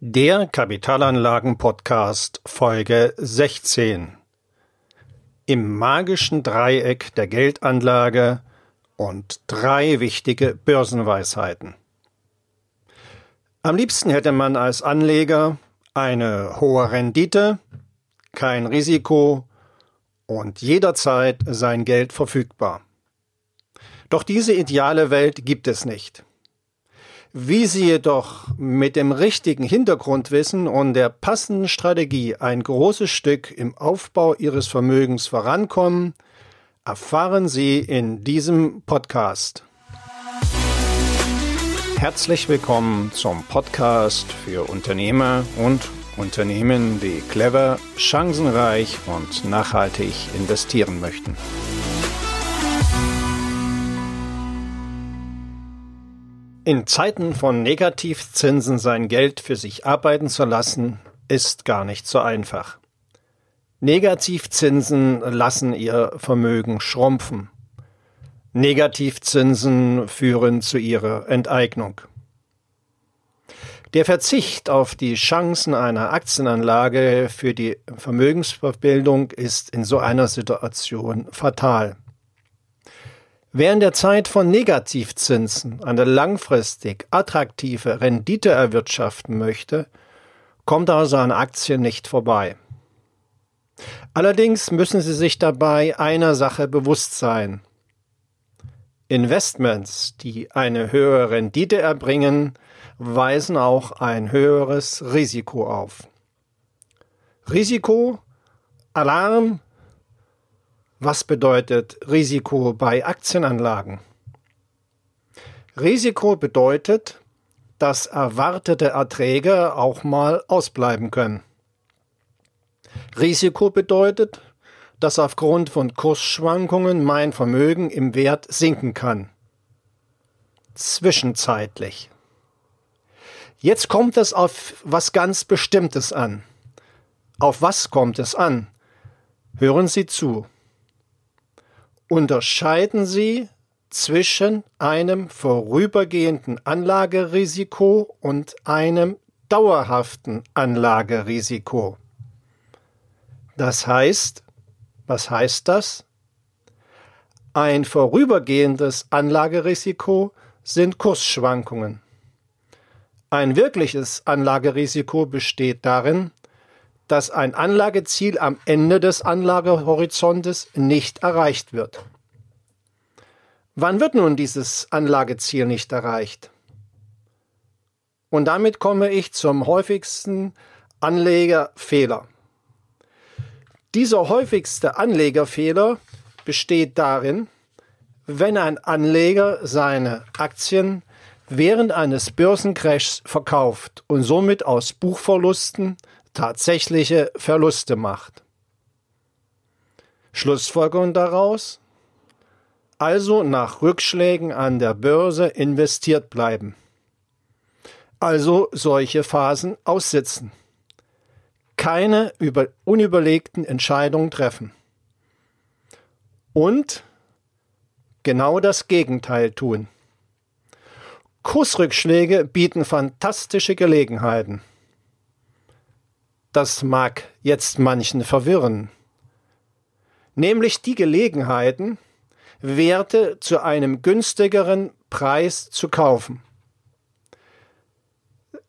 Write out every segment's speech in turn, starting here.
Der Kapitalanlagen-Podcast Folge 16. Im magischen Dreieck der Geldanlage und drei wichtige Börsenweisheiten. Am liebsten hätte man als Anleger eine hohe Rendite, kein Risiko und jederzeit sein Geld verfügbar. Doch diese ideale Welt gibt es nicht. Wie Sie jedoch mit dem richtigen Hintergrundwissen und der passenden Strategie ein großes Stück im Aufbau Ihres Vermögens vorankommen, erfahren Sie in diesem Podcast. Herzlich willkommen zum Podcast für Unternehmer und Unternehmen, die clever, chancenreich und nachhaltig investieren möchten. In Zeiten von Negativzinsen sein Geld für sich arbeiten zu lassen, ist gar nicht so einfach. Negativzinsen lassen ihr Vermögen schrumpfen. Negativzinsen führen zu ihrer Enteignung. Der Verzicht auf die Chancen einer Aktienanlage für die Vermögensbildung ist in so einer Situation fatal. Wer in der Zeit von Negativzinsen eine langfristig attraktive Rendite erwirtschaften möchte, kommt also an Aktien nicht vorbei. Allerdings müssen Sie sich dabei einer Sache bewusst sein. Investments, die eine höhere Rendite erbringen, weisen auch ein höheres Risiko auf. Risiko, Alarm, was bedeutet Risiko bei Aktienanlagen? Risiko bedeutet, dass erwartete Erträge auch mal ausbleiben können. Risiko bedeutet, dass aufgrund von Kursschwankungen mein Vermögen im Wert sinken kann. Zwischenzeitlich. Jetzt kommt es auf was ganz Bestimmtes an. Auf was kommt es an? Hören Sie zu unterscheiden Sie zwischen einem vorübergehenden Anlagerisiko und einem dauerhaften Anlagerisiko. Das heißt, was heißt das? Ein vorübergehendes Anlagerisiko sind Kursschwankungen. Ein wirkliches Anlagerisiko besteht darin, dass ein Anlageziel am Ende des Anlagehorizontes nicht erreicht wird. Wann wird nun dieses Anlageziel nicht erreicht? Und damit komme ich zum häufigsten Anlegerfehler. Dieser häufigste Anlegerfehler besteht darin, wenn ein Anleger seine Aktien während eines Börsencrashs verkauft und somit aus Buchverlusten tatsächliche Verluste macht. Schlussfolgerung daraus? Also nach Rückschlägen an der Börse investiert bleiben. Also solche Phasen aussitzen. Keine über unüberlegten Entscheidungen treffen. Und genau das Gegenteil tun. Kursrückschläge bieten fantastische Gelegenheiten. Das mag jetzt manchen verwirren. Nämlich die Gelegenheiten, Werte zu einem günstigeren Preis zu kaufen.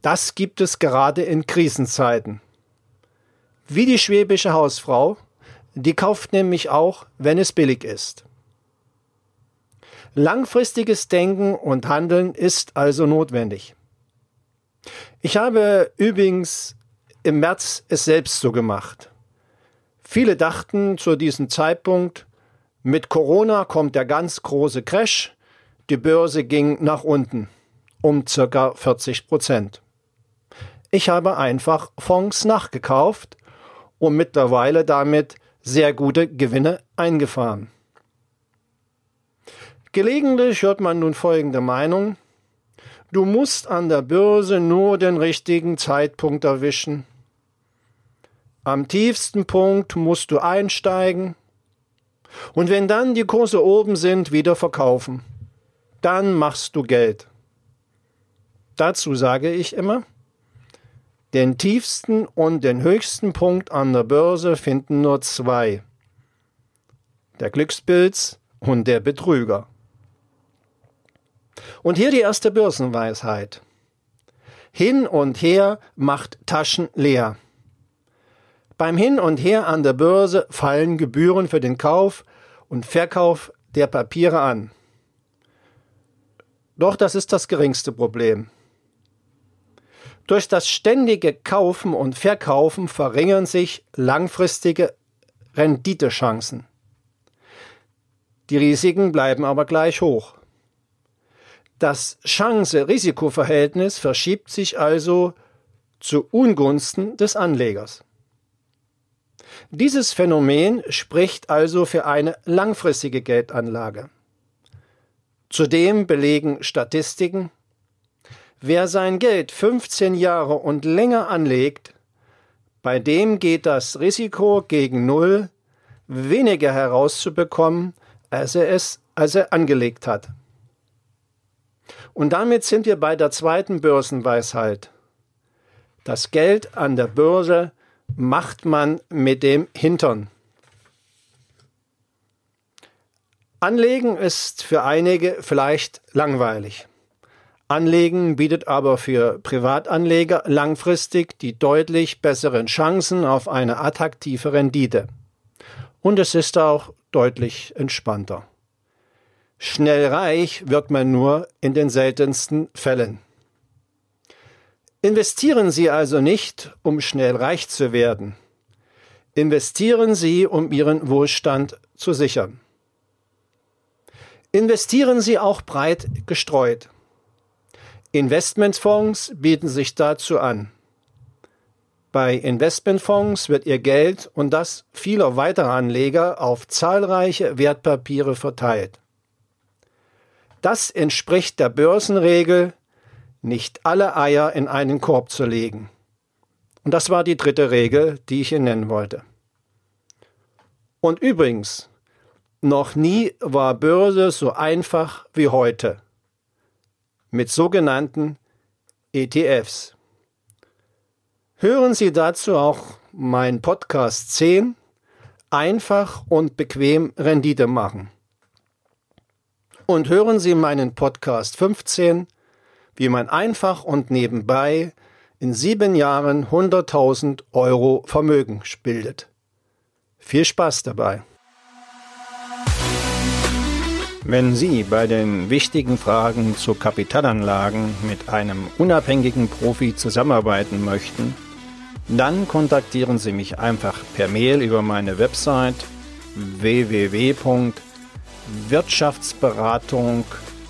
Das gibt es gerade in Krisenzeiten. Wie die schwäbische Hausfrau, die kauft nämlich auch, wenn es billig ist. Langfristiges Denken und Handeln ist also notwendig. Ich habe übrigens im März es selbst so gemacht. Viele dachten zu diesem Zeitpunkt, mit Corona kommt der ganz große Crash, die Börse ging nach unten um circa 40 Prozent. Ich habe einfach Fonds nachgekauft und mittlerweile damit sehr gute Gewinne eingefahren. Gelegentlich hört man nun folgende Meinung. Du musst an der Börse nur den richtigen Zeitpunkt erwischen. Am tiefsten Punkt musst du einsteigen und wenn dann die Kurse oben sind, wieder verkaufen. Dann machst du Geld. Dazu sage ich immer, Den tiefsten und den höchsten Punkt an der Börse finden nur zwei. Der Glückspilz und der Betrüger. Und hier die erste Börsenweisheit. Hin und her macht Taschen leer. Beim Hin und Her an der Börse fallen Gebühren für den Kauf und Verkauf der Papiere an. Doch das ist das geringste Problem. Durch das ständige Kaufen und Verkaufen verringern sich langfristige Renditechancen. Die Risiken bleiben aber gleich hoch. Das Chance-Risiko-Verhältnis verschiebt sich also zu Ungunsten des Anlegers. Dieses Phänomen spricht also für eine langfristige Geldanlage. Zudem belegen Statistiken, wer sein Geld 15 Jahre und länger anlegt, bei dem geht das Risiko gegen Null weniger herauszubekommen, als er es als er angelegt hat. Und damit sind wir bei der zweiten Börsenweisheit. Das Geld an der Börse macht man mit dem Hintern. Anlegen ist für einige vielleicht langweilig. Anlegen bietet aber für Privatanleger langfristig die deutlich besseren Chancen auf eine attraktive Rendite. Und es ist auch deutlich entspannter. Schnell reich wird man nur in den seltensten Fällen. Investieren Sie also nicht, um schnell reich zu werden. Investieren Sie, um Ihren Wohlstand zu sichern. Investieren Sie auch breit gestreut. Investmentfonds bieten sich dazu an. Bei Investmentfonds wird Ihr Geld und das vieler weiterer Anleger auf zahlreiche Wertpapiere verteilt. Das entspricht der Börsenregel, nicht alle Eier in einen Korb zu legen. Und das war die dritte Regel, die ich Ihnen nennen wollte. Und übrigens, noch nie war Börse so einfach wie heute. Mit sogenannten ETFs. Hören Sie dazu auch mein Podcast 10 Einfach und bequem Rendite machen. Und hören Sie meinen Podcast 15 wie man einfach und nebenbei in sieben Jahren 100.000 Euro Vermögen bildet. Viel Spaß dabei! Wenn Sie bei den wichtigen Fragen zu Kapitalanlagen mit einem unabhängigen Profi zusammenarbeiten möchten, dann kontaktieren Sie mich einfach per Mail über meine Website